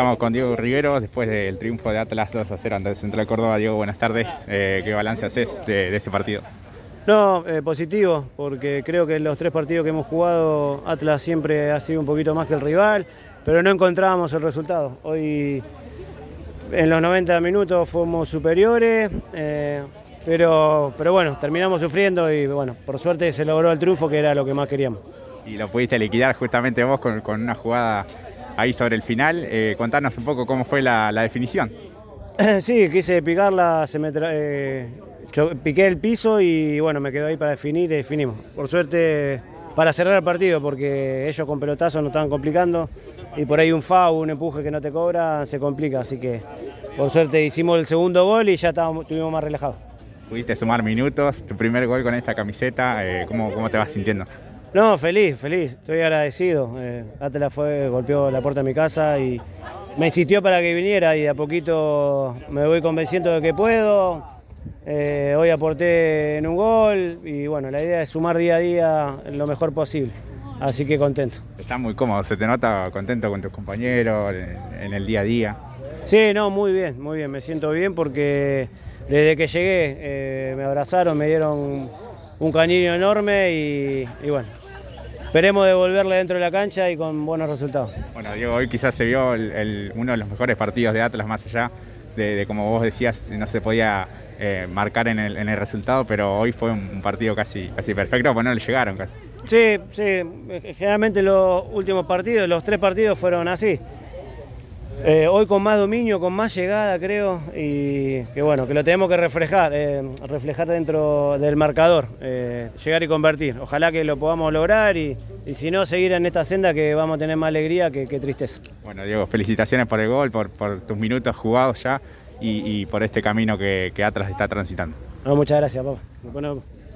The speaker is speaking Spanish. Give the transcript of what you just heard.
Estamos con Diego Rivero después del triunfo de Atlas 2 a 0 ante el Central Córdoba. Diego, buenas tardes. Eh, ¿Qué balance haces de, de este partido? No, eh, positivo, porque creo que en los tres partidos que hemos jugado Atlas siempre ha sido un poquito más que el rival, pero no encontrábamos el resultado. Hoy en los 90 minutos fuimos superiores, eh, pero, pero bueno, terminamos sufriendo y bueno, por suerte se logró el triunfo que era lo que más queríamos. Y lo pudiste liquidar justamente vos con, con una jugada ahí sobre el final. Eh, contanos un poco cómo fue la, la definición. Sí, quise picarla, se me tra- eh, yo piqué el piso y bueno, me quedó ahí para definir y definimos. Por suerte, para cerrar el partido, porque ellos con pelotazos nos estaban complicando y por ahí un FAU, un empuje que no te cobra, se complica. Así que por suerte hicimos el segundo gol y ya estábamos, estuvimos más relajados. Pudiste sumar minutos, tu primer gol con esta camiseta. eh, ¿cómo, ¿Cómo te vas sintiendo? No, feliz, feliz, estoy agradecido. Eh, Atlas fue, golpeó la puerta de mi casa y me insistió para que viniera y de a poquito me voy convenciendo de que puedo. Eh, hoy aporté en un gol y bueno, la idea es sumar día a día lo mejor posible. Así que contento. Estás muy cómodo, se te nota contento con tus compañeros en, en el día a día. Sí, no, muy bien, muy bien, me siento bien porque desde que llegué eh, me abrazaron, me dieron un cariño enorme y, y bueno, esperemos devolverle dentro de la cancha y con buenos resultados. Bueno, Diego, hoy quizás se vio el- el- uno de los mejores partidos de Atlas, más allá de, de como vos decías, no se podía eh, marcar en el, en el resultado, pero hoy fue un, un partido casi, casi perfecto, pues no le llegaron casi. Sí, sí, generalmente los últimos partidos, los tres partidos fueron así. Eh, hoy con más dominio, con más llegada, creo, y que bueno, que lo tenemos que reflejar, eh, reflejar dentro del marcador, eh, llegar y convertir. Ojalá que lo podamos lograr y, y si no, seguir en esta senda que vamos a tener más alegría que, que tristeza. Bueno, Diego, felicitaciones por el gol, por, por tus minutos jugados ya y, y por este camino que, que Atlas está transitando. No, muchas gracias, papá.